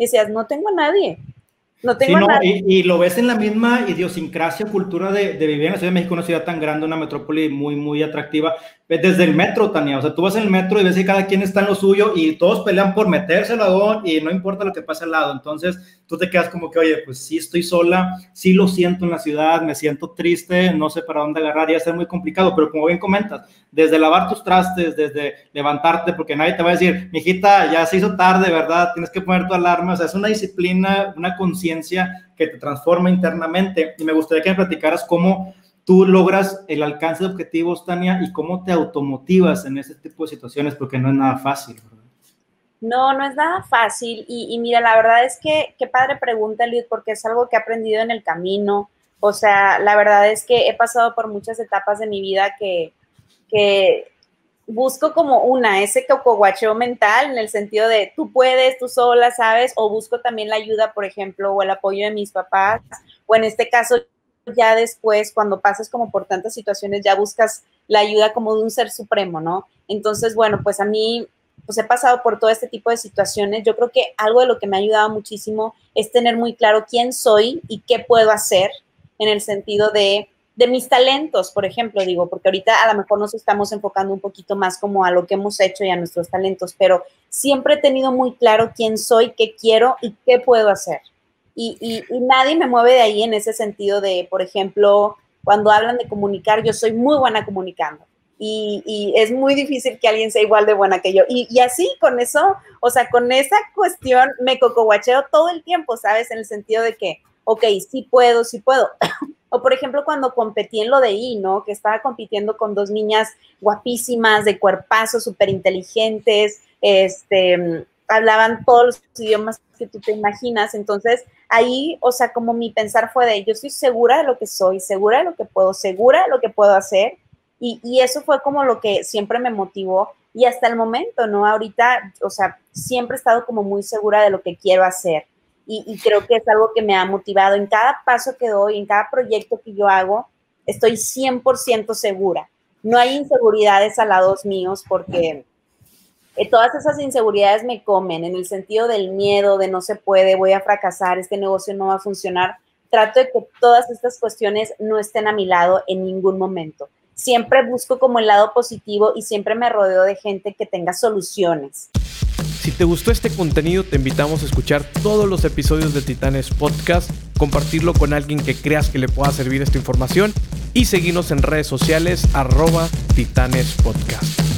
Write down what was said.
y decías, no tengo a nadie. No tengo a nadie. Y, lo ves en la misma idiosincrasia, cultura de, de, vivir en la Ciudad de México, una ciudad tan grande, una metrópoli muy, muy atractiva desde el metro, Tania. O sea, tú vas en el metro y ves que cada quien está en lo suyo y todos pelean por meterse al lado y no importa lo que pase al lado. Entonces, tú te quedas como que, oye, pues sí estoy sola, sí lo siento en la ciudad, me siento triste, no sé para dónde agarrar, y va a ser muy complicado. Pero como bien comentas, desde lavar tus trastes, desde levantarte, porque nadie te va a decir, mijita, ya se hizo tarde, ¿verdad? Tienes que poner tu alarma. O sea, es una disciplina, una conciencia que te transforma internamente. Y me gustaría que me platicaras cómo tú logras el alcance de objetivos, Tania, y cómo te automotivas en ese tipo de situaciones, porque no es nada fácil. No, no es nada fácil. Y, mira, la verdad es que, qué padre pregunta, Liz, porque es algo que he aprendido en el camino. O sea, la verdad es que he pasado por muchas etapas de mi vida que, que busco como una, ese cocoguacheo mental en el sentido de tú puedes, tú sola, ¿sabes? O busco también la ayuda, por ejemplo, o el apoyo de mis papás, o en este caso ya después, cuando pasas como por tantas situaciones, ya buscas la ayuda como de un ser supremo, ¿no? Entonces, bueno, pues a mí, pues he pasado por todo este tipo de situaciones. Yo creo que algo de lo que me ha ayudado muchísimo es tener muy claro quién soy y qué puedo hacer en el sentido de, de mis talentos, por ejemplo, digo, porque ahorita a lo mejor nos estamos enfocando un poquito más como a lo que hemos hecho y a nuestros talentos, pero siempre he tenido muy claro quién soy, qué quiero y qué puedo hacer. Y, nadie me mueve de ahí en ese sentido de, por ejemplo, cuando hablan de comunicar, yo soy muy buena comunicando. Y, es muy difícil que alguien sea igual de buena que yo. Y, así, con eso, o sea, con esa cuestión me cocoguacheo todo el tiempo, ¿sabes? En el sentido de que, ok, sí puedo, sí puedo. o por ejemplo, cuando competí en lo de I, ¿no? Que estaba compitiendo con dos niñas guapísimas, de cuerpazos, súper inteligentes, este, hablaban todos los idiomas que tú te imaginas. Entonces, ahí, o sea, como mi pensar fue de, yo estoy segura de lo que soy, segura de lo que puedo, segura de lo que puedo hacer. Y, eso fue como lo que siempre me motivó. Y hasta el momento, ¿no? Ahorita, o sea, siempre he estado como muy segura de lo que quiero hacer. Y, creo que es algo que me ha motivado. En cada paso que doy, en cada proyecto que yo hago, estoy 100% segura. No hay inseguridades a lados míos porque eh, todas esas inseguridades me comen en el sentido del miedo, de no se puede, voy a fracasar, este negocio no va a funcionar. Trato de que todas estas cuestiones no estén a mi lado en ningún momento. Siempre busco como el lado positivo y siempre me rodeo de gente que tenga soluciones. Si te gustó este contenido, te invitamos a escuchar todos los episodios de Titanes Podcast, compartirlo con alguien que creas que le pueda servir esta información y seguirnos en redes sociales arroba Titanes Podcast.